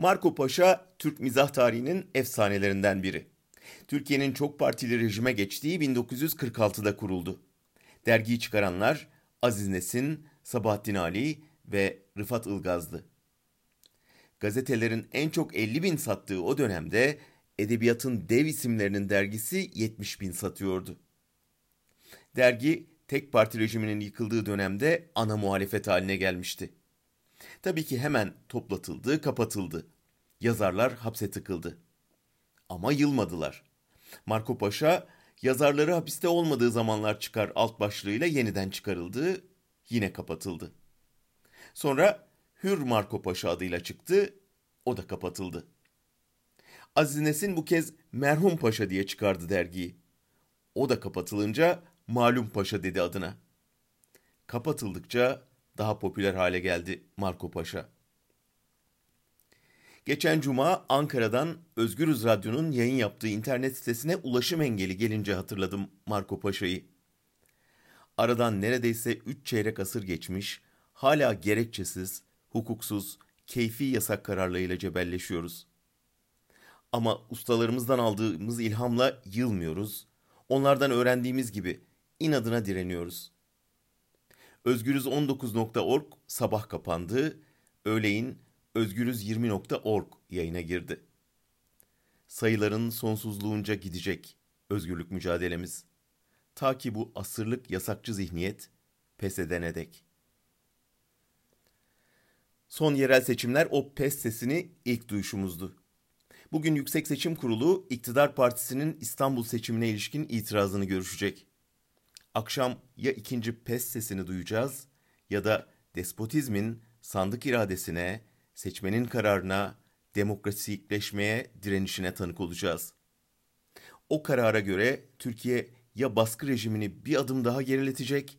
Marco Paşa, Türk mizah tarihinin efsanelerinden biri. Türkiye'nin çok partili rejime geçtiği 1946'da kuruldu. Dergiyi çıkaranlar Aziz Nesin, Sabahattin Ali ve Rıfat Ilgazlı. Gazetelerin en çok 50 bin sattığı o dönemde edebiyatın dev isimlerinin dergisi 70 bin satıyordu. Dergi tek parti rejiminin yıkıldığı dönemde ana muhalefet haline gelmişti. Tabii ki hemen toplatıldı, kapatıldı. Yazarlar hapse tıkıldı. Ama yılmadılar. Marco Paşa yazarları hapiste olmadığı zamanlar çıkar alt başlığıyla yeniden çıkarıldı, yine kapatıldı. Sonra Hür Marco Paşa adıyla çıktı, o da kapatıldı. Aziz Nesin bu kez Merhum Paşa diye çıkardı dergiyi. O da kapatılınca Malum Paşa dedi adına. Kapatıldıkça daha popüler hale geldi Marco Paşa. Geçen cuma Ankara'dan Özgürüz Radyo'nun yayın yaptığı internet sitesine ulaşım engeli gelince hatırladım Marco Paşa'yı. Aradan neredeyse üç çeyrek asır geçmiş, hala gerekçesiz, hukuksuz, keyfi yasak kararlarıyla cebelleşiyoruz. Ama ustalarımızdan aldığımız ilhamla yılmıyoruz. Onlardan öğrendiğimiz gibi inadına direniyoruz. Özgürüz19.org sabah kapandı, öğleyin özgürüz20.org yayına girdi. Sayıların sonsuzluğunca gidecek özgürlük mücadelemiz. Ta ki bu asırlık yasakçı zihniyet pes edene dek. Son yerel seçimler o pes sesini ilk duyuşumuzdu. Bugün Yüksek Seçim Kurulu iktidar partisinin İstanbul seçimine ilişkin itirazını görüşecek. Akşam ya ikinci pes sesini duyacağız ya da despotizmin sandık iradesine, seçmenin kararına, demokrasikleşmeye, direnişine tanık olacağız. O karara göre Türkiye ya baskı rejimini bir adım daha geriletecek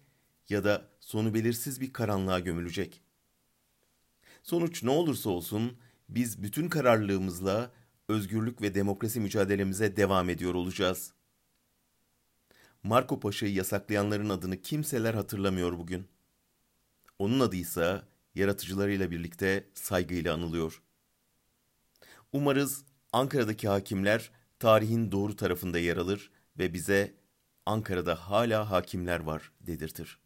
ya da sonu belirsiz bir karanlığa gömülecek. Sonuç ne olursa olsun biz bütün kararlılığımızla özgürlük ve demokrasi mücadelemize devam ediyor olacağız. Marco Paşa'yı yasaklayanların adını kimseler hatırlamıyor bugün. Onun adı ise yaratıcılarıyla birlikte saygıyla anılıyor. Umarız Ankara'daki hakimler tarihin doğru tarafında yer alır ve bize Ankara'da hala hakimler var dedirtir.